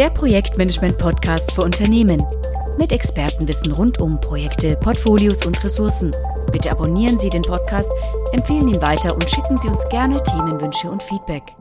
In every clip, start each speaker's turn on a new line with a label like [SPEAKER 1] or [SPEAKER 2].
[SPEAKER 1] der Projektmanagement-Podcast für Unternehmen. Mit Expertenwissen rund um Projekte, Portfolios und Ressourcen. Bitte abonnieren Sie den Podcast, empfehlen ihn weiter und schicken Sie uns gerne Themenwünsche und Feedback.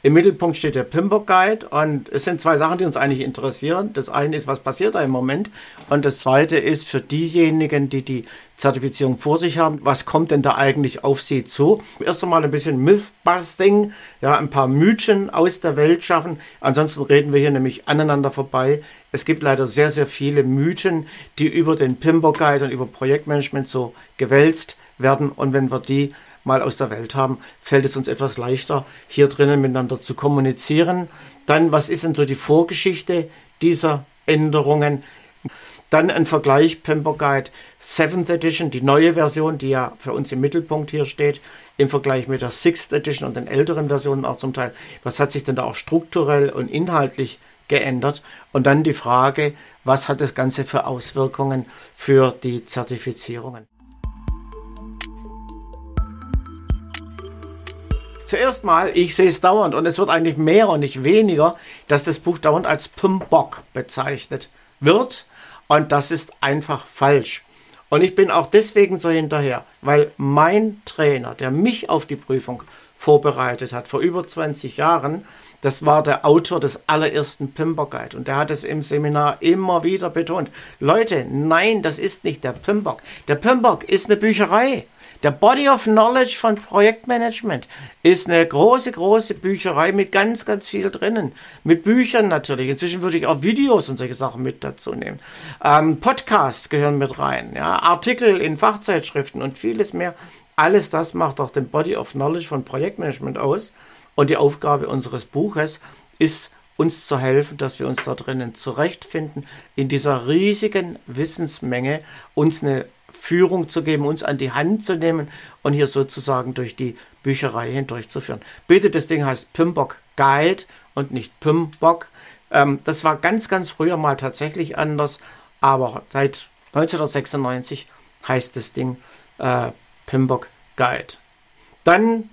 [SPEAKER 2] Im Mittelpunkt steht der Pimbock Guide und es sind zwei Sachen, die uns eigentlich interessieren. Das eine ist, was passiert da im Moment und das zweite ist für diejenigen, die die Zertifizierung vor sich haben, was kommt denn da eigentlich auf sie zu? Erst einmal ein bisschen Mythbusting, ja, ein paar Mythen aus der Welt schaffen. Ansonsten reden wir hier nämlich aneinander vorbei. Es gibt leider sehr, sehr viele Mythen, die über den Pimbock Guide und über Projektmanagement so gewälzt werden und wenn wir die mal aus der Welt haben, fällt es uns etwas leichter, hier drinnen miteinander zu kommunizieren. Dann, was ist denn so die Vorgeschichte dieser Änderungen? Dann ein Vergleich Pember Guide 7th Edition, die neue Version, die ja für uns im Mittelpunkt hier steht, im Vergleich mit der 6th Edition und den älteren Versionen auch zum Teil. Was hat sich denn da auch strukturell und inhaltlich geändert? Und dann die Frage, was hat das Ganze für Auswirkungen für die Zertifizierungen? Zuerst mal, ich sehe es dauernd und es wird eigentlich mehr und nicht weniger, dass das Buch dauernd als Pimbock bezeichnet wird. Und das ist einfach falsch. Und ich bin auch deswegen so hinterher, weil mein Trainer, der mich auf die Prüfung vorbereitet hat, vor über 20 Jahren, das war der Autor des allerersten Pimper Guide und der hat es im Seminar immer wieder betont. Leute, nein, das ist nicht der Pimbock. Der Pimbock ist eine Bücherei. Der Body of Knowledge von Projektmanagement ist eine große, große Bücherei mit ganz, ganz viel drinnen. Mit Büchern natürlich. Inzwischen würde ich auch Videos und solche Sachen mit dazu nehmen. Ähm, Podcasts gehören mit rein. Ja? Artikel in Fachzeitschriften und vieles mehr. Alles das macht auch den Body of Knowledge von Projektmanagement aus. Und die Aufgabe unseres Buches ist, uns zu helfen, dass wir uns da drinnen zurechtfinden, in dieser riesigen Wissensmenge uns eine Führung zu geben, uns an die Hand zu nehmen und hier sozusagen durch die Bücherei hindurchzuführen. Bitte, das Ding heißt Pimbock Guide und nicht Pimbock. Ähm, das war ganz, ganz früher mal tatsächlich anders, aber seit 1996 heißt das Ding äh, Pimbock Guide. Dann,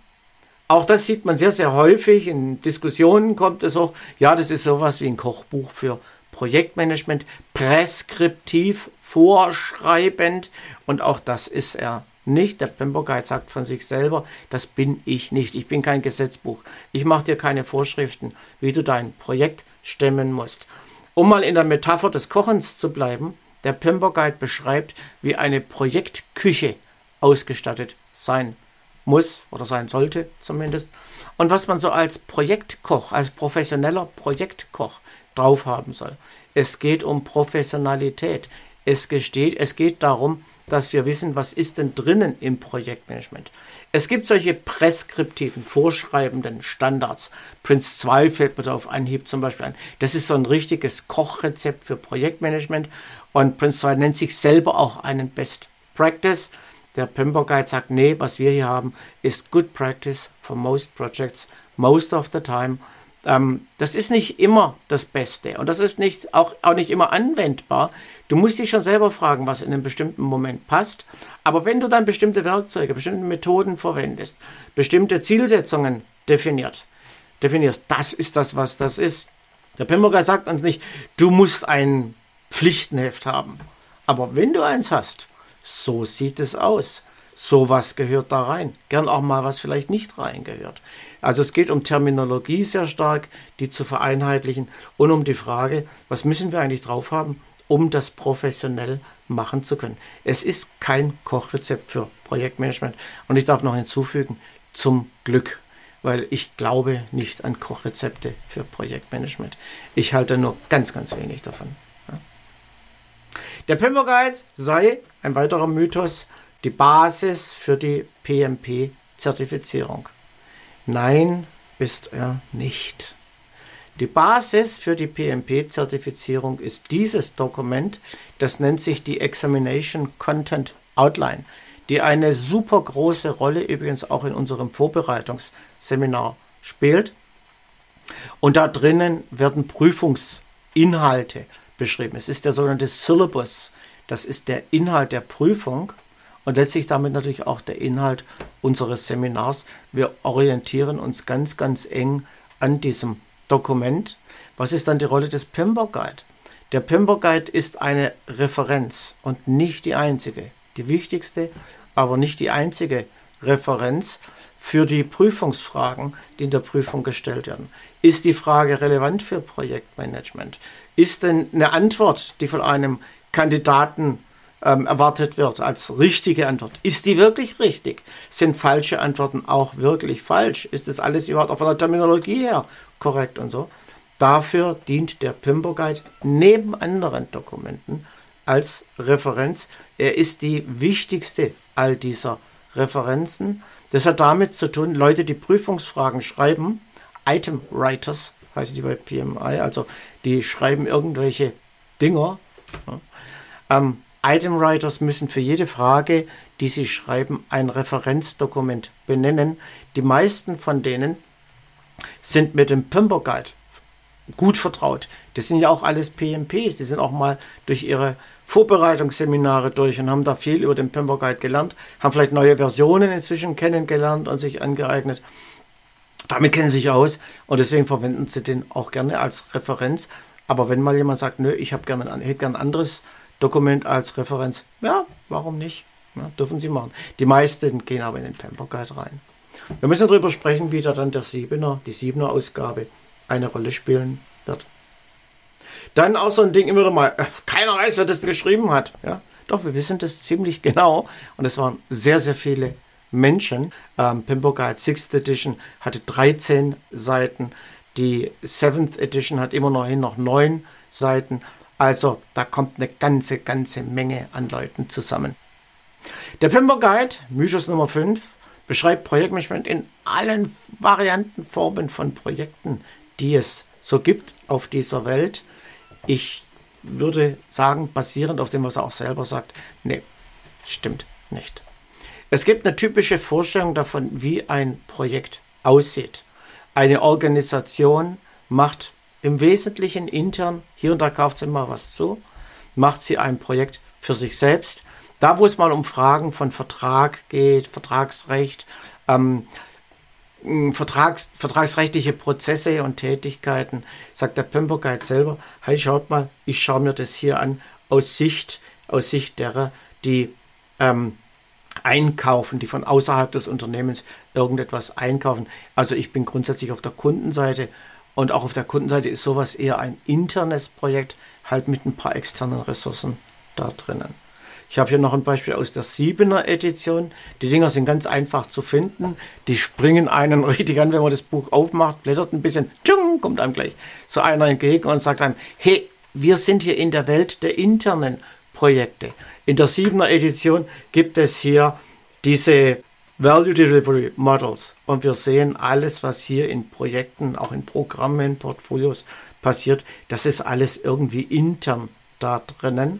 [SPEAKER 2] auch das sieht man sehr, sehr häufig, in Diskussionen kommt es auch, ja, das ist sowas wie ein Kochbuch für Projektmanagement, preskriptiv vorschreibend und auch das ist er nicht. Der Pemberguide sagt von sich selber, das bin ich nicht. Ich bin kein Gesetzbuch. Ich mache dir keine Vorschriften, wie du dein Projekt stemmen musst. Um mal in der Metapher des Kochens zu bleiben, der Pemberguide beschreibt, wie eine Projektküche ausgestattet sein muss oder sein sollte zumindest. Und was man so als Projektkoch, als professioneller Projektkoch drauf haben soll. Es geht um Professionalität. Es, gesteht, es geht darum, dass wir wissen, was ist denn drinnen im Projektmanagement. Es gibt solche preskriptiven, vorschreibenden Standards. Prince 2 fällt mir da auf Anhieb zum Beispiel ein. Das ist so ein richtiges Kochrezept für Projektmanagement. Und Prince 2 nennt sich selber auch einen Best Practice. Der Pember Guide sagt, nee, was wir hier haben, ist Good Practice for most projects, most of the time. Ähm, das ist nicht immer das Beste und das ist nicht, auch, auch nicht immer anwendbar. Du musst dich schon selber fragen, was in einem bestimmten Moment passt. Aber wenn du dann bestimmte Werkzeuge, bestimmte Methoden verwendest, bestimmte Zielsetzungen definiert, definierst, das ist das, was das ist. Der Pemberger sagt uns nicht, du musst ein Pflichtenheft haben. Aber wenn du eins hast, so sieht es aus sowas gehört da rein. Gern auch mal was vielleicht nicht reingehört. Also es geht um Terminologie sehr stark, die zu vereinheitlichen und um die Frage, was müssen wir eigentlich drauf haben, um das professionell machen zu können. Es ist kein Kochrezept für Projektmanagement und ich darf noch hinzufügen, zum Glück, weil ich glaube nicht an Kochrezepte für Projektmanagement. Ich halte nur ganz, ganz wenig davon. Der Pimmer Guide sei ein weiterer Mythos, die Basis für die PMP-Zertifizierung. Nein, ist er nicht. Die Basis für die PMP-Zertifizierung ist dieses Dokument, das nennt sich die Examination Content Outline, die eine super große Rolle übrigens auch in unserem Vorbereitungsseminar spielt. Und da drinnen werden Prüfungsinhalte beschrieben. Es ist der sogenannte Syllabus, das ist der Inhalt der Prüfung und letztlich damit natürlich auch der Inhalt unseres Seminars. Wir orientieren uns ganz, ganz eng an diesem Dokument. Was ist dann die Rolle des Pimber Guide? Der Pimber Guide ist eine Referenz und nicht die einzige, die wichtigste, aber nicht die einzige Referenz für die Prüfungsfragen, die in der Prüfung gestellt werden. Ist die Frage relevant für Projektmanagement? Ist denn eine Antwort, die von einem Kandidaten ähm, erwartet wird als richtige Antwort. Ist die wirklich richtig? Sind falsche Antworten auch wirklich falsch? Ist das alles überhaupt auch von der Terminologie her korrekt und so? Dafür dient der Pimbo Guide neben anderen Dokumenten als Referenz. Er ist die wichtigste all dieser Referenzen. Das hat damit zu tun, Leute, die Prüfungsfragen schreiben, Item Writers heißen die bei PMI, also die schreiben irgendwelche Dinger. Ja, ähm, Item Writers müssen für jede Frage, die sie schreiben, ein Referenzdokument benennen. Die meisten von denen sind mit dem Pimper Guide gut vertraut. Das sind ja auch alles PMPs, die sind auch mal durch ihre Vorbereitungsseminare durch und haben da viel über den Pimper Guide gelernt, haben vielleicht neue Versionen inzwischen kennengelernt und sich angeeignet. Damit kennen sie sich aus und deswegen verwenden sie den auch gerne als Referenz. Aber wenn mal jemand sagt, nö, ich habe gerne, hätte gerne ein anderes Dokument als Referenz. Ja, warum nicht? Ja, dürfen Sie machen. Die meisten gehen aber in den Pamper Guide rein. Wir müssen darüber sprechen, wie da dann der Siebener, die Siebener Ausgabe eine Rolle spielen wird. Dann auch so ein Ding immer noch mal, äh, keiner weiß, wer das geschrieben hat. Ja, doch, wir wissen das ziemlich genau. Und es waren sehr, sehr viele Menschen. Ähm, Pimper Guide 6th Edition hatte 13 Seiten. Die 7th Edition hat immer noch hin noch 9 Seiten. Also da kommt eine ganze, ganze Menge an Leuten zusammen. Der Pimper Guide, Mythos Nummer 5, beschreibt Projektmanagement in allen Varianten, Formen von Projekten, die es so gibt auf dieser Welt. Ich würde sagen, basierend auf dem, was er auch selber sagt, nee, stimmt nicht. Es gibt eine typische Vorstellung davon, wie ein Projekt aussieht. Eine Organisation macht im Wesentlichen intern, hier und da kauft sie mal was zu, macht sie ein Projekt für sich selbst. Da, wo es mal um Fragen von Vertrag geht, Vertragsrecht, ähm, Vertrags, vertragsrechtliche Prozesse und Tätigkeiten, sagt der Pimper Guide selber, hey, schaut mal, ich schaue mir das hier an aus Sicht, aus Sicht derer, die ähm, einkaufen, die von außerhalb des Unternehmens irgendetwas einkaufen. Also ich bin grundsätzlich auf der Kundenseite und auch auf der Kundenseite ist sowas eher ein internes Projekt, halt mit ein paar externen Ressourcen da drinnen. Ich habe hier noch ein Beispiel aus der 7er Edition. Die Dinger sind ganz einfach zu finden. Die springen einen richtig an, wenn man das Buch aufmacht, blättert ein bisschen, tschung, kommt einem gleich so einer entgegen und sagt einem, hey, wir sind hier in der Welt der internen Projekte. In der 7er Edition gibt es hier diese Value Delivery Models. Und wir sehen alles, was hier in Projekten, auch in Programmen, Portfolios passiert, das ist alles irgendwie intern da drinnen.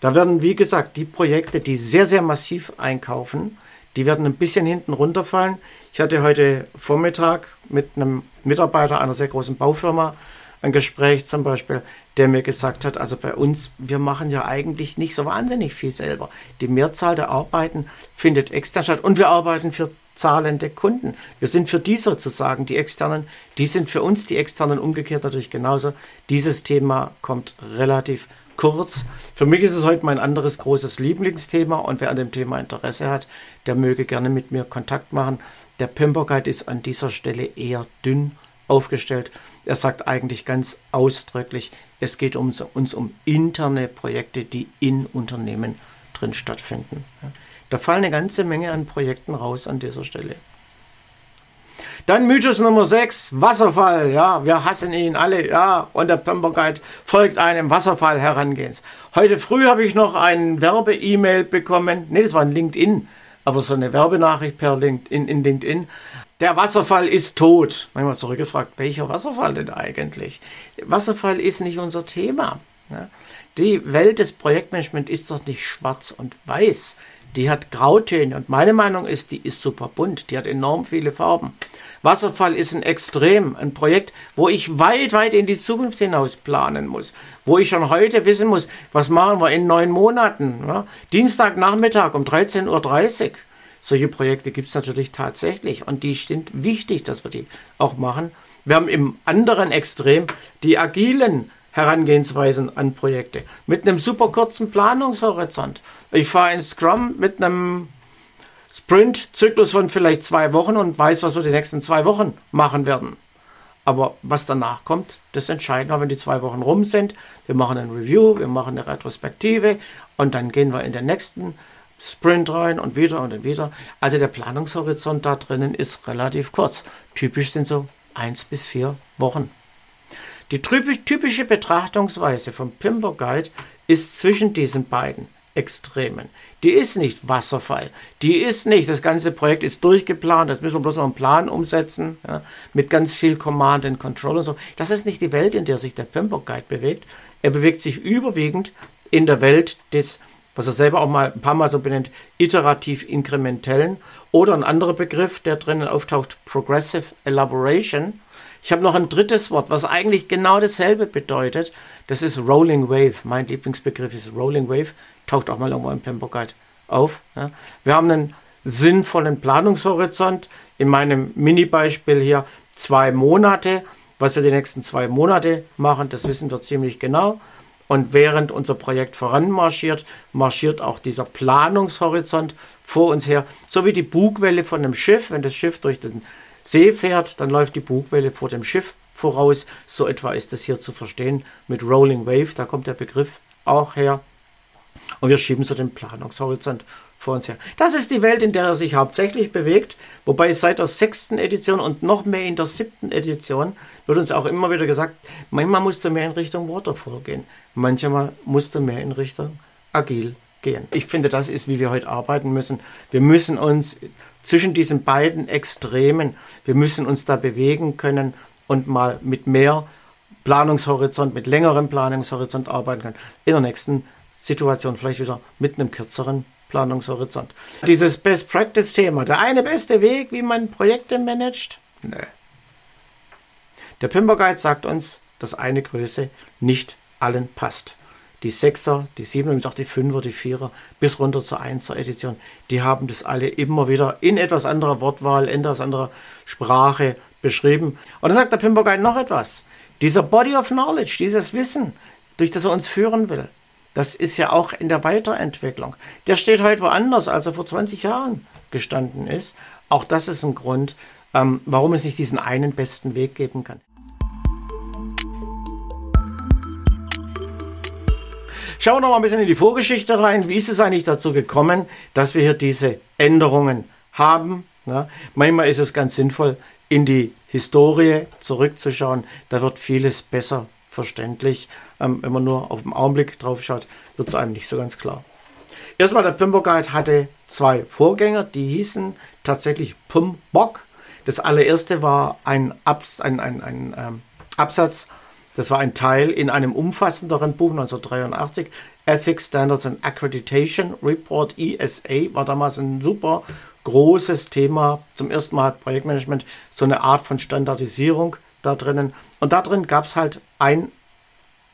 [SPEAKER 2] Da werden, wie gesagt, die Projekte, die sehr, sehr massiv einkaufen, die werden ein bisschen hinten runterfallen. Ich hatte heute Vormittag mit einem Mitarbeiter einer sehr großen Baufirma ein Gespräch zum Beispiel, der mir gesagt hat, also bei uns, wir machen ja eigentlich nicht so wahnsinnig viel selber. Die Mehrzahl der Arbeiten findet extern statt und wir arbeiten für zahlende Kunden. Wir sind für die sozusagen, die externen, die sind für uns die externen umgekehrt natürlich genauso. Dieses Thema kommt relativ kurz. Für mich ist es heute mein anderes großes Lieblingsthema und wer an dem Thema Interesse hat, der möge gerne mit mir Kontakt machen. Der Pimper Guide ist an dieser Stelle eher dünn aufgestellt. Er sagt eigentlich ganz ausdrücklich, es geht um, uns um interne Projekte, die in Unternehmen drin stattfinden. Da fallen eine ganze Menge an Projekten raus an dieser Stelle. Dann Mythos Nummer 6, Wasserfall. Ja, wir hassen ihn alle. Ja, und der Pumper Guide folgt einem Wasserfall herangehens. Heute früh habe ich noch ein Werbe-E-Mail bekommen. Ne, das war ein LinkedIn. Aber so eine Werbenachricht per LinkedIn, in LinkedIn der Wasserfall ist tot. Manchmal zurückgefragt, welcher Wasserfall denn eigentlich? Wasserfall ist nicht unser Thema. Die Welt des Projektmanagement ist doch nicht schwarz und weiß. die hat Grautöne und meine Meinung ist, die ist super bunt, die hat enorm viele Farben. Wasserfall ist ein Extrem, ein Projekt, wo ich weit, weit in die Zukunft hinaus planen muss, wo ich schon heute wissen muss, was machen wir in neun Monaten. Ja? Dienstagnachmittag um 13.30 Uhr. Solche Projekte gibt es natürlich tatsächlich und die sind wichtig, dass wir die auch machen. Wir haben im anderen Extrem die agilen Herangehensweisen an Projekte mit einem super kurzen Planungshorizont. Ich fahre in Scrum mit einem Sprint-Zyklus von vielleicht zwei Wochen und weiß, was wir die nächsten zwei Wochen machen werden. Aber was danach kommt, das entscheiden wir, wenn die zwei Wochen rum sind. Wir machen ein Review, wir machen eine Retrospektive und dann gehen wir in den nächsten Sprint rein und wieder und dann wieder. Also der Planungshorizont da drinnen ist relativ kurz. Typisch sind so eins bis vier Wochen. Die typische Betrachtungsweise vom Pimper Guide ist zwischen diesen beiden Extremen. Die ist nicht Wasserfall. Die ist nicht, das ganze Projekt ist durchgeplant, das müssen wir bloß noch einen Plan umsetzen, ja, mit ganz viel Command and Control und so. Das ist nicht die Welt, in der sich der Pimper Guide bewegt. Er bewegt sich überwiegend in der Welt des, was er selber auch mal ein paar Mal so benennt, iterativ inkrementellen oder ein anderer Begriff, der drinnen auftaucht, Progressive Elaboration ich habe noch ein drittes Wort, was eigentlich genau dasselbe bedeutet. Das ist Rolling Wave. Mein Lieblingsbegriff ist Rolling Wave. Taucht auch mal irgendwo im Pemper Guide auf. Ja. Wir haben einen sinnvollen Planungshorizont. In meinem Mini-Beispiel hier zwei Monate. Was wir die nächsten zwei Monate machen, das wissen wir ziemlich genau. Und während unser Projekt voranmarschiert, marschiert auch dieser Planungshorizont vor uns her. So wie die Bugwelle von einem Schiff, wenn das Schiff durch den See fährt, dann läuft die Bugwelle vor dem Schiff voraus. So etwa ist es hier zu verstehen mit Rolling Wave, da kommt der Begriff auch her. Und wir schieben so den Planungshorizont vor uns her. Das ist die Welt, in der er sich hauptsächlich bewegt, wobei seit der sechsten Edition und noch mehr in der siebten Edition wird uns auch immer wieder gesagt, manchmal musste mehr in Richtung Waterfall gehen, manchmal musste mehr in Richtung Agil gehen. Ich finde, das ist, wie wir heute arbeiten müssen. Wir müssen uns zwischen diesen beiden Extremen. Wir müssen uns da bewegen können und mal mit mehr Planungshorizont, mit längerem Planungshorizont arbeiten können. In der nächsten Situation vielleicht wieder mit einem kürzeren Planungshorizont. Dieses Best Practice Thema, der eine beste Weg, wie man Projekte managt? Nö. Der Pimper Guide sagt uns, dass eine Größe nicht allen passt die Sechser, die Siebener und auch die Fünfer, die Vierer bis runter zur Einser Edition, die haben das alle immer wieder in etwas anderer Wortwahl, in etwas anderer Sprache beschrieben. Und da sagt der Pimpergein noch etwas. Dieser Body of Knowledge, dieses Wissen, durch das er uns führen will, das ist ja auch in der Weiterentwicklung. Der steht heute woanders, als er vor 20 Jahren gestanden ist. Auch das ist ein Grund, ähm, warum es nicht diesen einen besten Weg geben kann. Schauen wir noch mal ein bisschen in die Vorgeschichte rein. Wie ist es eigentlich dazu gekommen, dass wir hier diese Änderungen haben? Ja, manchmal ist es ganz sinnvoll, in die Historie zurückzuschauen. Da wird vieles besser verständlich. Ähm, wenn man nur auf den Augenblick drauf schaut, wird es einem nicht so ganz klar. Erstmal, der Pimper Guide hatte zwei Vorgänger, die hießen tatsächlich Pumbok. Das allererste war ein, Abs ein, ein, ein ähm, Absatz das war ein Teil in einem umfassenderen Buch 1983, Ethics Standards and Accreditation Report ESA, war damals ein super großes Thema. Zum ersten Mal hat Projektmanagement so eine Art von Standardisierung da drinnen. Und da drin gab es halt ein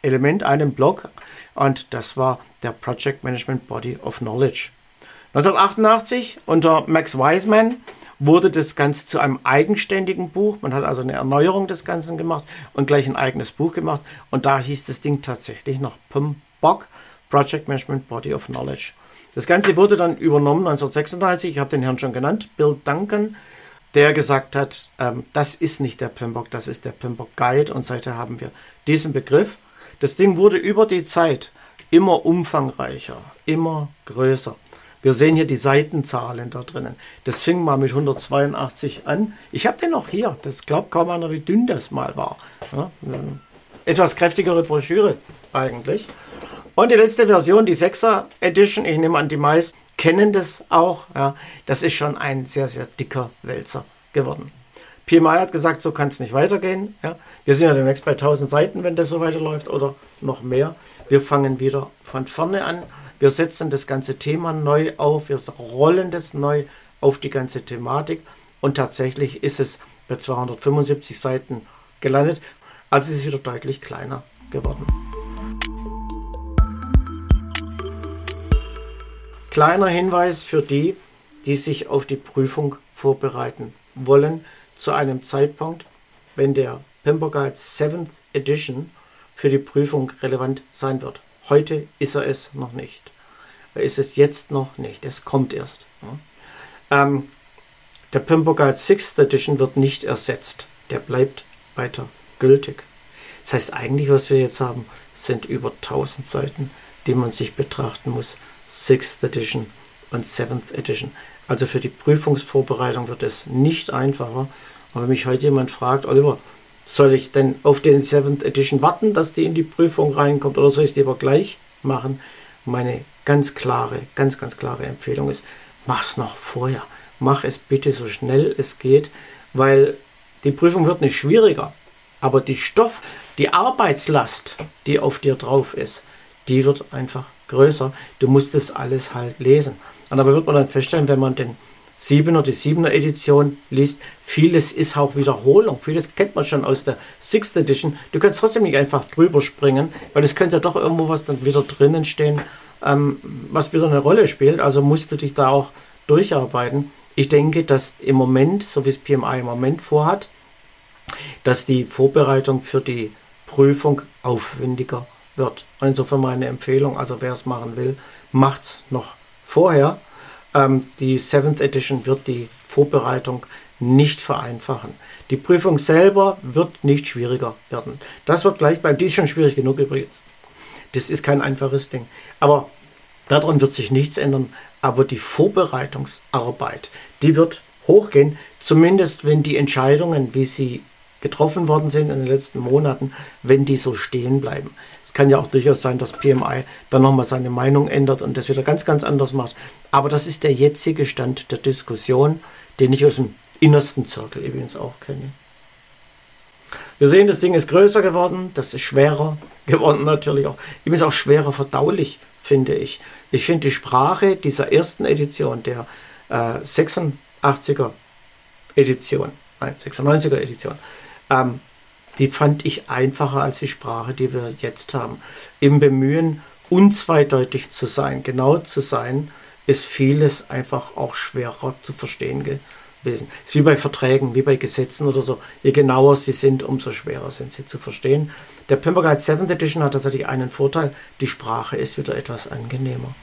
[SPEAKER 2] Element, einen Block, und das war der Project Management Body of Knowledge. 1988 unter Max Wiseman wurde das Ganze zu einem eigenständigen Buch. Man hat also eine Erneuerung des Ganzen gemacht und gleich ein eigenes Buch gemacht. Und da hieß das Ding tatsächlich noch PMBOK, Project Management Body of Knowledge. Das Ganze wurde dann übernommen 1936. Ich habe den Herrn schon genannt, Bill Duncan, der gesagt hat, ähm, das ist nicht der PMBOK, das ist der PMBOK Guide. Und seither haben wir diesen Begriff. Das Ding wurde über die Zeit immer umfangreicher, immer größer. Wir sehen hier die Seitenzahlen da drinnen. Das fing mal mit 182 an. Ich habe den noch hier. Das glaubt kaum einer, wie dünn das mal war. Ja, etwas kräftigere Broschüre eigentlich. Und die letzte Version, die 6er Edition, ich nehme an, die meisten kennen das auch. Ja, das ist schon ein sehr, sehr dicker Wälzer geworden. PMI hat gesagt, so kann es nicht weitergehen. Ja. Wir sind ja demnächst bei 1000 Seiten, wenn das so weiterläuft oder noch mehr. Wir fangen wieder von vorne an. Wir setzen das ganze Thema neu auf, wir rollen das neu auf die ganze Thematik und tatsächlich ist es bei 275 Seiten gelandet. Also ist es wieder deutlich kleiner geworden. Kleiner Hinweis für die, die sich auf die Prüfung vorbereiten wollen, zu einem Zeitpunkt, wenn der Pimper Guide 7th Edition für die Prüfung relevant sein wird. Heute ist er es noch nicht. Er ist es jetzt noch nicht. Es kommt erst. Ähm, der Pimper Guide 6th Edition wird nicht ersetzt. Der bleibt weiter gültig. Das heißt, eigentlich, was wir jetzt haben, sind über 1000 Seiten, die man sich betrachten muss. 6th Edition und 7th Edition. Also für die Prüfungsvorbereitung wird es nicht einfacher. Und wenn mich heute jemand fragt, Oliver, soll ich denn auf den 7th Edition warten, dass die in die Prüfung reinkommt oder soll ich es lieber gleich machen? Meine ganz klare, ganz, ganz klare Empfehlung ist, mach's noch vorher. Mach es bitte so schnell es geht, weil die Prüfung wird nicht schwieriger, aber die Stoff, die Arbeitslast, die auf dir drauf ist, die wird einfach größer. Du musst das alles halt lesen. Und dabei wird man dann feststellen, wenn man den 7er, die 7er Edition liest, vieles ist auch Wiederholung. Vieles kennt man schon aus der 6th Edition. Du kannst trotzdem nicht einfach drüber springen, weil es könnte ja doch irgendwo was dann wieder drinnen stehen, ähm, was wieder eine Rolle spielt. Also musst du dich da auch durcharbeiten. Ich denke, dass im Moment, so wie es PMI im Moment vorhat, dass die Vorbereitung für die Prüfung aufwendiger wird. Und insofern meine Empfehlung, also wer es machen will, macht es noch vorher. Ähm, die 7th Edition wird die Vorbereitung nicht vereinfachen. Die Prüfung selber wird nicht schwieriger werden. Das wird gleich bleiben. Die ist schon schwierig genug übrigens. Das ist kein einfaches Ding. Aber daran wird sich nichts ändern. Aber die Vorbereitungsarbeit, die wird hochgehen. Zumindest wenn die Entscheidungen, wie sie getroffen worden sind in den letzten Monaten, wenn die so stehen bleiben. Es kann ja auch durchaus sein, dass PMI dann nochmal seine Meinung ändert und das wieder ganz, ganz anders macht. Aber das ist der jetzige Stand der Diskussion, den ich aus dem innersten Zirkel übrigens auch kenne. Wir sehen, das Ding ist größer geworden, das ist schwerer geworden natürlich auch. Übrigens auch schwerer verdaulich, finde ich. Ich finde die Sprache dieser ersten Edition, der äh, 86er Edition, nein, 96er Edition, ähm, die fand ich einfacher als die Sprache, die wir jetzt haben. Im Bemühen, unzweideutig zu sein, genau zu sein, ist vieles einfach auch schwerer zu verstehen gewesen. Ist wie bei Verträgen, wie bei Gesetzen oder so. Je genauer sie sind, umso schwerer sind sie zu verstehen. Der Pimper Guide 7th Edition hat tatsächlich einen Vorteil. Die Sprache ist wieder etwas angenehmer.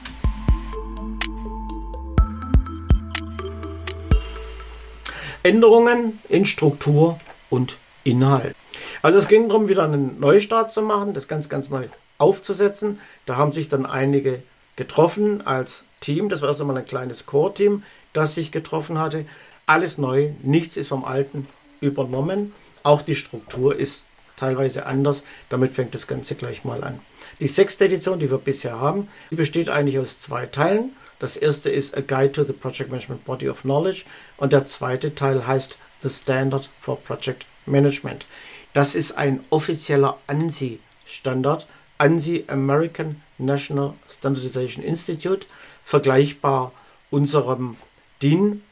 [SPEAKER 2] Änderungen in Struktur und Inhalt. Also es ging darum, wieder einen Neustart zu machen, das ganz, ganz neu aufzusetzen. Da haben sich dann einige getroffen als Team. Das war erst einmal ein kleines Core-Team, das sich getroffen hatte. Alles neu, nichts ist vom Alten übernommen. Auch die Struktur ist teilweise anders. Damit fängt das Ganze gleich mal an. Die sechste Edition, die wir bisher haben, besteht eigentlich aus zwei Teilen. Das erste ist A Guide to the Project Management Body of Knowledge und der zweite Teil heißt The Standard for Project Management. Das ist ein offizieller ANSI-Standard, ANSI American National Standardization Institute, vergleichbar unserem DIN.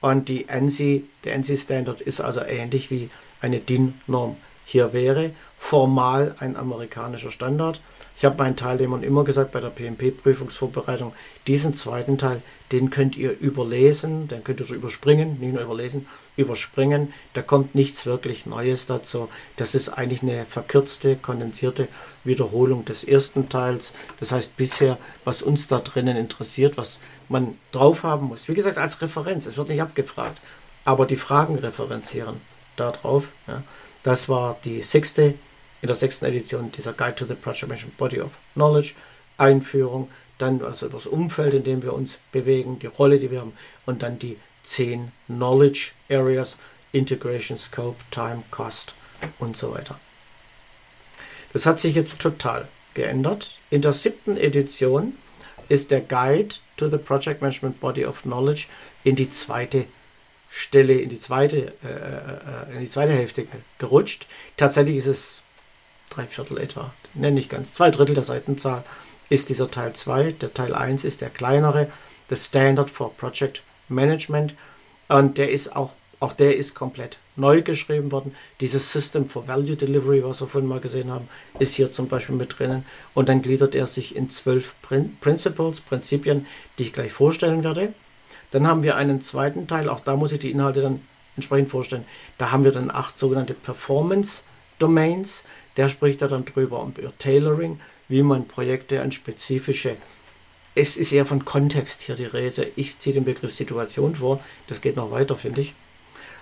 [SPEAKER 2] Und die ANSI, der ANSI-Standard ist also ähnlich wie eine DIN-Norm hier wäre. Formal ein amerikanischer Standard, ich habe meinen Teilnehmern immer gesagt bei der PMP-Prüfungsvorbereitung, diesen zweiten Teil, den könnt ihr überlesen, den könnt ihr überspringen, nicht nur überlesen, überspringen. Da kommt nichts wirklich Neues dazu. Das ist eigentlich eine verkürzte, kondensierte Wiederholung des ersten Teils. Das heißt bisher, was uns da drinnen interessiert, was man drauf haben muss. Wie gesagt, als Referenz, es wird nicht abgefragt, aber die Fragen referenzieren da drauf. Ja. Das war die sechste in der sechsten Edition dieser Guide to the Project Management Body of Knowledge, Einführung, dann also das Umfeld, in dem wir uns bewegen, die Rolle, die wir haben und dann die zehn Knowledge Areas, Integration, Scope, Time, Cost und so weiter. Das hat sich jetzt total geändert. In der siebten Edition ist der Guide to the Project Management Body of Knowledge in die zweite Stelle, in die zweite, äh, äh, äh in die zweite Hälfte gerutscht. Tatsächlich ist es drei Viertel etwa, nenne ich ganz, zwei Drittel der Seitenzahl ist dieser Teil 2. Der Teil 1 ist der kleinere, das Standard for Project Management. Und der ist auch, auch der ist komplett neu geschrieben worden. Dieses System for Value Delivery, was wir vorhin mal gesehen haben, ist hier zum Beispiel mit drinnen. Und dann gliedert er sich in zwölf Prin Principles, Prinzipien, die ich gleich vorstellen werde. Dann haben wir einen zweiten Teil, auch da muss ich die Inhalte dann entsprechend vorstellen. Da haben wir dann acht sogenannte Performance Domains. Der spricht da dann drüber um Tailoring, wie man Projekte an spezifische es ist eher von Kontext hier die Rede. Ich ziehe den Begriff Situation vor. Das geht noch weiter, finde ich.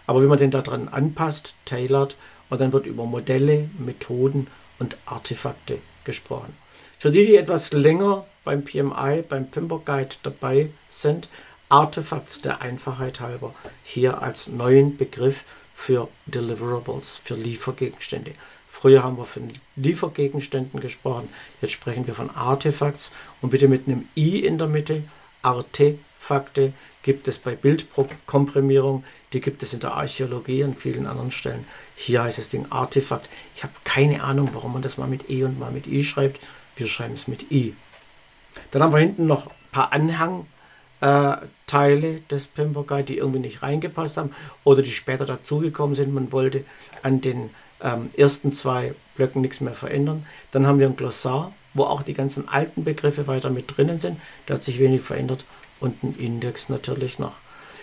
[SPEAKER 2] Aber wie man den daran anpasst, tailert und dann wird über Modelle, Methoden und Artefakte gesprochen. Für die, die etwas länger beim PMI, beim Pimper Guide dabei sind, Artefacts der Einfachheit halber hier als neuen Begriff für Deliverables, für Liefergegenstände. Früher haben wir von Liefergegenständen gesprochen, jetzt sprechen wir von Artefacts und bitte mit einem i in der Mitte. Artefakte gibt es bei Bildkomprimierung, die gibt es in der Archäologie an vielen anderen Stellen. Hier heißt es Ding Artefakt. Ich habe keine Ahnung, warum man das mal mit e und mal mit i schreibt. Wir schreiben es mit i. Dann haben wir hinten noch ein paar Anhangteile des Pimper Guide, die irgendwie nicht reingepasst haben oder die später dazugekommen sind. Man wollte an den ähm, ersten zwei Blöcken nichts mehr verändern. Dann haben wir ein Glossar, wo auch die ganzen alten Begriffe weiter mit drinnen sind. Da hat sich wenig verändert. Und ein Index natürlich noch.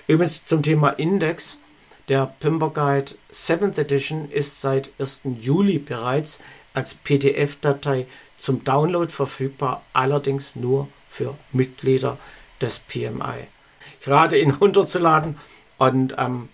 [SPEAKER 2] Übrigens zum Thema Index. Der Pimper Guide 7th Edition ist seit 1. Juli bereits als PDF-Datei zum Download verfügbar, allerdings nur für Mitglieder des PMI. Ich rate ihn runterzuladen und ähm,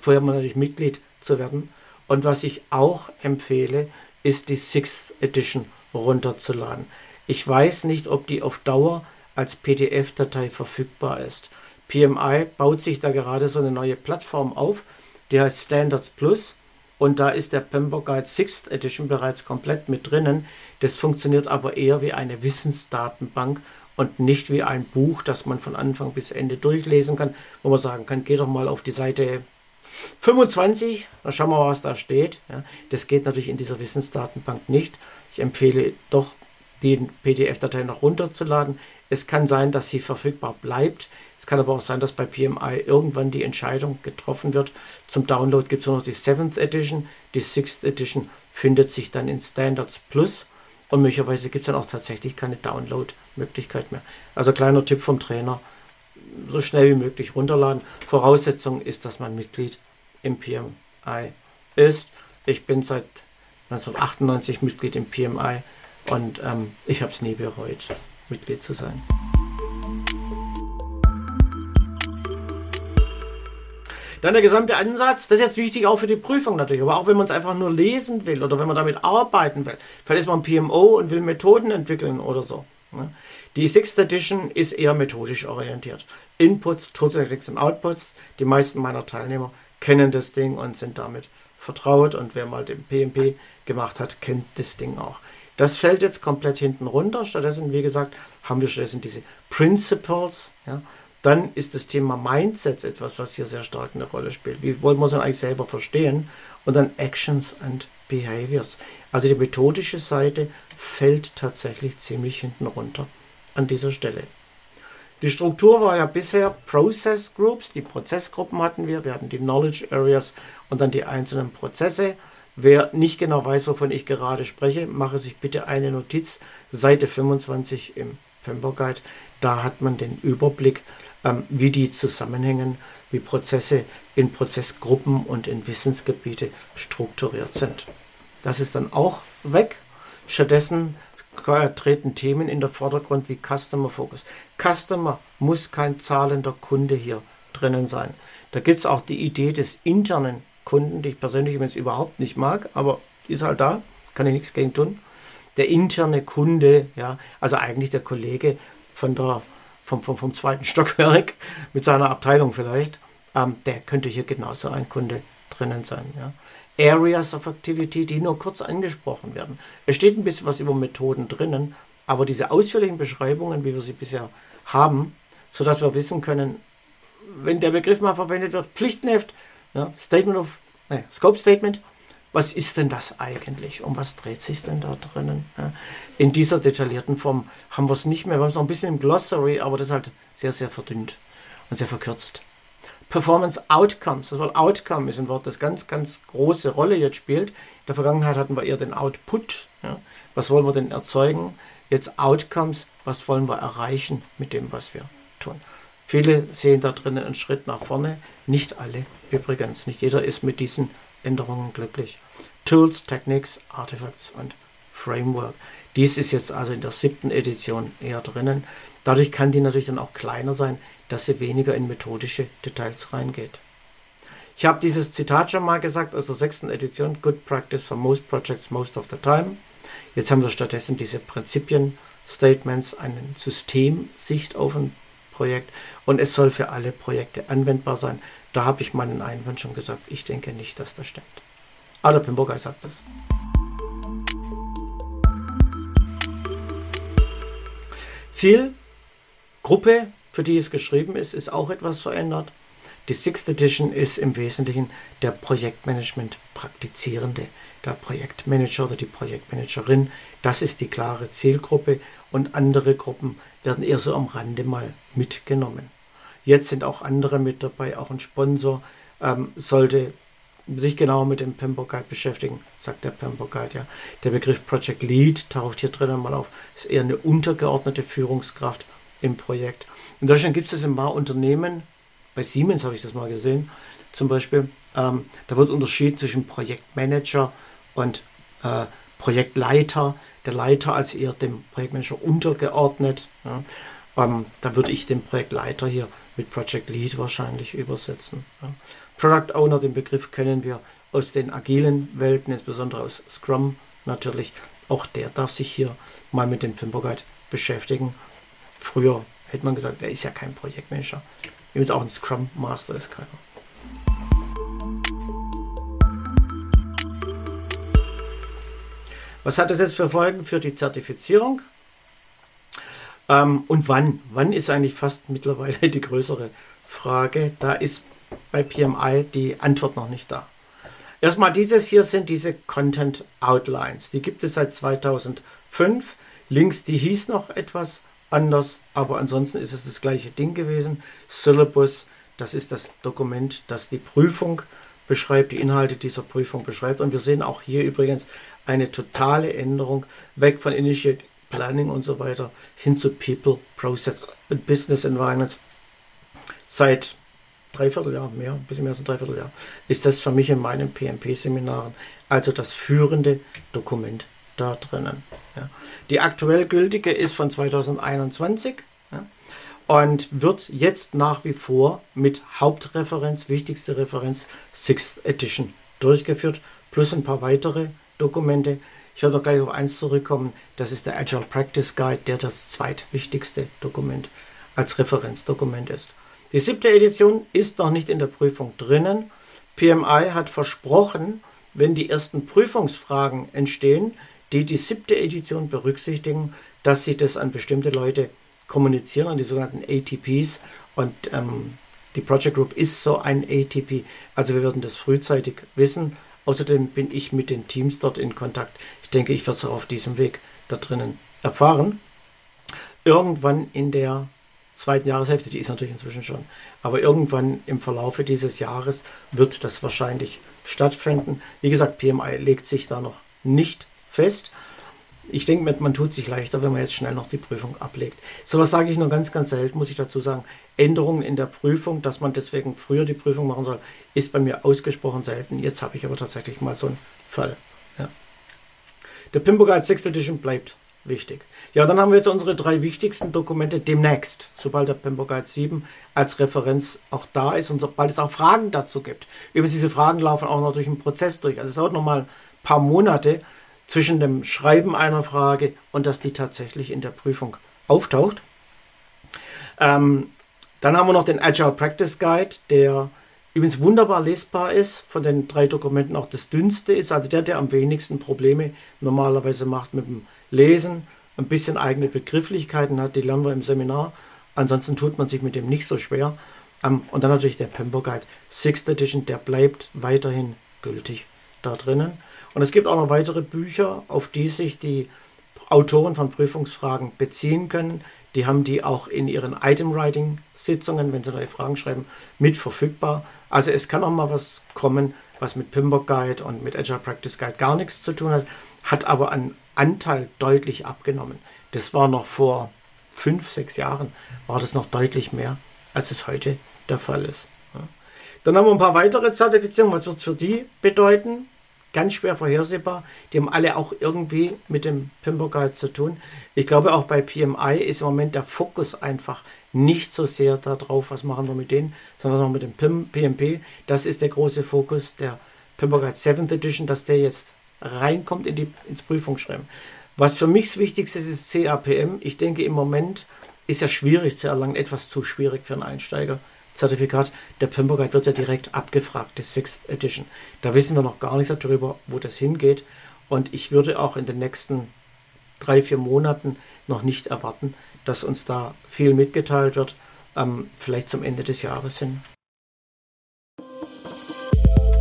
[SPEAKER 2] vorher natürlich Mitglied zu werden. Und was ich auch empfehle, ist die Sixth Edition runterzuladen. Ich weiß nicht, ob die auf Dauer als PDF-Datei verfügbar ist. PMI baut sich da gerade so eine neue Plattform auf, die heißt Standards Plus. Und da ist der Pember Guide 6th Edition bereits komplett mit drinnen. Das funktioniert aber eher wie eine Wissensdatenbank und nicht wie ein Buch, das man von Anfang bis Ende durchlesen kann, wo man sagen kann, geh doch mal auf die Seite 25, dann schauen wir mal, was da steht. Ja, das geht natürlich in dieser Wissensdatenbank nicht. Ich empfehle doch, die PDF-Datei noch runterzuladen. Es kann sein, dass sie verfügbar bleibt. Es kann aber auch sein, dass bei PMI irgendwann die Entscheidung getroffen wird. Zum Download gibt es nur noch die 7th Edition. Die 6th Edition findet sich dann in Standards Plus. Und möglicherweise gibt es dann auch tatsächlich keine Download-Möglichkeit mehr. Also kleiner Tipp vom Trainer so schnell wie möglich runterladen. Voraussetzung ist, dass man Mitglied im PMI ist. Ich bin seit 1998 Mitglied im PMI und ähm, ich habe es nie bereut, Mitglied zu sein. Dann der gesamte Ansatz, das ist jetzt wichtig auch für die Prüfung natürlich, aber auch wenn man es einfach nur lesen will oder wenn man damit arbeiten will. Vielleicht ist man PMO und will Methoden entwickeln oder so. Ne? Die Sixth Edition ist eher methodisch orientiert. Inputs, Toolselects und Outputs. Die meisten meiner Teilnehmer kennen das Ding und sind damit vertraut und wer mal den PMP gemacht hat, kennt das Ding auch. Das fällt jetzt komplett hinten runter. Stattdessen, wie gesagt, haben wir stattdessen diese Principles. Ja. Dann ist das Thema Mindsets etwas, was hier sehr stark eine Rolle spielt. Wie wollen wir es eigentlich selber verstehen? Und dann Actions and Behaviors. Also die methodische Seite fällt tatsächlich ziemlich hinten runter an dieser Stelle. Die Struktur war ja bisher Process Groups, die Prozessgruppen hatten wir, wir hatten die Knowledge Areas und dann die einzelnen Prozesse. Wer nicht genau weiß, wovon ich gerade spreche, mache sich bitte eine Notiz, Seite 25 im Pember Guide. Da hat man den Überblick, ähm, wie die zusammenhängen, wie Prozesse in Prozessgruppen und in Wissensgebiete strukturiert sind. Das ist dann auch weg. Stattdessen treten Themen in den Vordergrund wie Customer Focus. Customer muss kein zahlender Kunde hier drinnen sein. Da gibt es auch die Idee des internen Kunden, die ich persönlich übrigens überhaupt nicht mag, aber ist halt da, kann ich nichts gegen tun. Der interne Kunde, ja, also eigentlich der Kollege von der, vom, vom, vom zweiten Stockwerk mit seiner Abteilung vielleicht, ähm, der könnte hier genauso ein Kunde drinnen sein. Ja. Areas of Activity, die nur kurz angesprochen werden. Es steht ein bisschen was über Methoden drinnen, aber diese ausführlichen Beschreibungen, wie wir sie bisher haben, sodass wir wissen können, wenn der Begriff mal verwendet wird, Pflichtenheft, ja, Statement of, nee, Scope Statement, was ist denn das eigentlich? Um was dreht sich denn da drinnen? Ja, in dieser detaillierten Form haben wir es nicht mehr. Wir haben es noch ein bisschen im Glossary, aber das ist halt sehr, sehr verdünnt und sehr verkürzt. Performance Outcomes. Das Wort Outcome ist ein Wort, das ganz, ganz große Rolle jetzt spielt. In der Vergangenheit hatten wir eher den Output. Ja. Was wollen wir denn erzeugen? Jetzt Outcomes. Was wollen wir erreichen mit dem, was wir tun? Viele sehen da drinnen einen Schritt nach vorne. Nicht alle übrigens. Nicht jeder ist mit diesen Änderungen glücklich. Tools, Techniques, Artifacts und Framework. Dies ist jetzt also in der siebten Edition eher drinnen. Dadurch kann die natürlich dann auch kleiner sein, dass sie weniger in methodische Details reingeht. Ich habe dieses Zitat schon mal gesagt aus der sechsten Edition, Good Practice for most projects most of the time. Jetzt haben wir stattdessen diese Prinzipien, Statements, eine Systemsicht auf ein Projekt und es soll für alle Projekte anwendbar sein. Da habe ich meinen Einwand schon gesagt, ich denke nicht, dass das stimmt. Aber Pimburger sagt das. Ziel, Gruppe, für die es geschrieben ist, ist auch etwas verändert. Die Sixth Edition ist im Wesentlichen der Projektmanagement Praktizierende, der Projektmanager oder die Projektmanagerin. Das ist die klare Zielgruppe und andere Gruppen werden eher so am Rande mal mitgenommen. Jetzt sind auch andere mit dabei, auch ein Sponsor ähm, sollte sich genauer mit dem Pembo Guide beschäftigen, sagt der Pembo Guide ja. Der Begriff Project Lead taucht hier drinnen mal auf, ist eher eine untergeordnete Führungskraft im Projekt. In Deutschland gibt es das in ein paar Unternehmen, bei Siemens habe ich das mal gesehen, zum Beispiel, ähm, da wird unterschieden zwischen Projektmanager und äh, Projektleiter. Der Leiter als eher dem Projektmanager untergeordnet. Ja. Ähm, da würde ich den Projektleiter hier mit Project Lead wahrscheinlich übersetzen. Ja. Product Owner, den Begriff kennen wir aus den agilen Welten, insbesondere aus Scrum natürlich. Auch der darf sich hier mal mit dem Pimper Guide beschäftigen. Früher hätte man gesagt, der ist ja kein Projektmanager. Übrigens auch ein Scrum Master ist keiner. Was hat das jetzt für Folgen für die Zertifizierung? Ähm, und wann? Wann ist eigentlich fast mittlerweile die größere Frage? Da ist bei PMI die Antwort noch nicht da. Erstmal dieses hier sind diese Content Outlines. Die gibt es seit 2005. Links, die hieß noch etwas anders, aber ansonsten ist es das gleiche Ding gewesen. Syllabus, das ist das Dokument, das die Prüfung beschreibt, die Inhalte dieser Prüfung beschreibt. Und wir sehen auch hier übrigens eine totale Änderung weg von Initiate Planning und so weiter hin zu People, Process und Business Environments. Seit Dreivierteljahr, mehr, ein bisschen mehr als ein Dreivierteljahr, ist das für mich in meinen PMP-Seminaren also das führende Dokument da drinnen. Ja. Die aktuell gültige ist von 2021 ja, und wird jetzt nach wie vor mit Hauptreferenz, wichtigste Referenz, Sixth Edition durchgeführt, plus ein paar weitere Dokumente. Ich werde noch gleich auf eins zurückkommen. Das ist der Agile Practice Guide, der das zweitwichtigste Dokument als Referenzdokument ist. Die siebte Edition ist noch nicht in der Prüfung drinnen. PMI hat versprochen, wenn die ersten Prüfungsfragen entstehen, die die siebte Edition berücksichtigen, dass sie das an bestimmte Leute kommunizieren, an die sogenannten ATPs. Und ähm, die Project Group ist so ein ATP. Also wir werden das frühzeitig wissen. Außerdem bin ich mit den Teams dort in Kontakt. Ich denke, ich werde es auch auf diesem Weg da drinnen erfahren. Irgendwann in der zweiten Jahreshälfte, die ist natürlich inzwischen schon, aber irgendwann im Verlaufe dieses Jahres wird das wahrscheinlich stattfinden. Wie gesagt, PMI legt sich da noch nicht fest. Ich denke, man tut sich leichter, wenn man jetzt schnell noch die Prüfung ablegt. So was sage ich nur ganz, ganz selten, muss ich dazu sagen. Änderungen in der Prüfung, dass man deswegen früher die Prüfung machen soll, ist bei mir ausgesprochen selten. Jetzt habe ich aber tatsächlich mal so einen Fall. Ja. Der Pimbo Guide 6th Edition bleibt wichtig. Ja, dann haben wir jetzt unsere drei wichtigsten Dokumente demnächst, sobald der Pimbo Guide 7 als Referenz auch da ist und sobald es auch Fragen dazu gibt. Über diese Fragen laufen auch noch durch einen Prozess durch. Also es dauert noch mal ein paar Monate, zwischen dem Schreiben einer Frage und dass die tatsächlich in der Prüfung auftaucht. Ähm, dann haben wir noch den Agile Practice Guide, der übrigens wunderbar lesbar ist, von den drei Dokumenten auch das dünnste ist, also der, der am wenigsten Probleme normalerweise macht mit dem Lesen, ein bisschen eigene Begrifflichkeiten hat, die lernen wir im Seminar. Ansonsten tut man sich mit dem nicht so schwer. Ähm, und dann natürlich der Pembo Guide Sixth Edition, der bleibt weiterhin gültig da drinnen. Und es gibt auch noch weitere Bücher, auf die sich die Autoren von Prüfungsfragen beziehen können. Die haben die auch in ihren Item-Writing-Sitzungen, wenn sie neue Fragen schreiben, mit verfügbar. Also es kann auch mal was kommen, was mit Pimbock Guide und mit Agile Practice Guide gar nichts zu tun hat, hat aber an Anteil deutlich abgenommen. Das war noch vor fünf, sechs Jahren, war das noch deutlich mehr, als es heute der Fall ist. Dann haben wir ein paar weitere Zertifizierungen. Was wird es für die bedeuten? Ganz schwer vorhersehbar. Die haben alle auch irgendwie mit dem Pimper Guide zu tun. Ich glaube, auch bei PMI ist im Moment der Fokus einfach nicht so sehr darauf, was machen wir mit denen, sondern was machen wir mit dem PMP. Das ist der große Fokus der Pimper Guide 7th Edition, dass der jetzt reinkommt in die, ins Prüfungsschreiben. Was für mich das Wichtigste ist, ist CAPM. Ich denke, im Moment ist ja schwierig zu erlangen, etwas zu schwierig für einen Einsteiger. Zertifikat. Der Pimper Guide wird ja direkt abgefragt, die Sixth Edition. Da wissen wir noch gar nichts darüber, wo das hingeht. Und ich würde auch in den nächsten drei, vier Monaten noch nicht erwarten, dass uns da viel mitgeteilt wird. Ähm, vielleicht zum Ende des Jahres hin.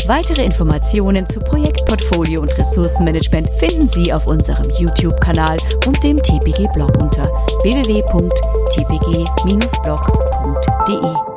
[SPEAKER 1] Weitere Informationen zu Projektportfolio und Ressourcenmanagement finden Sie auf unserem YouTube-Kanal und dem TPG-Blog unter www.tpg-blog.de.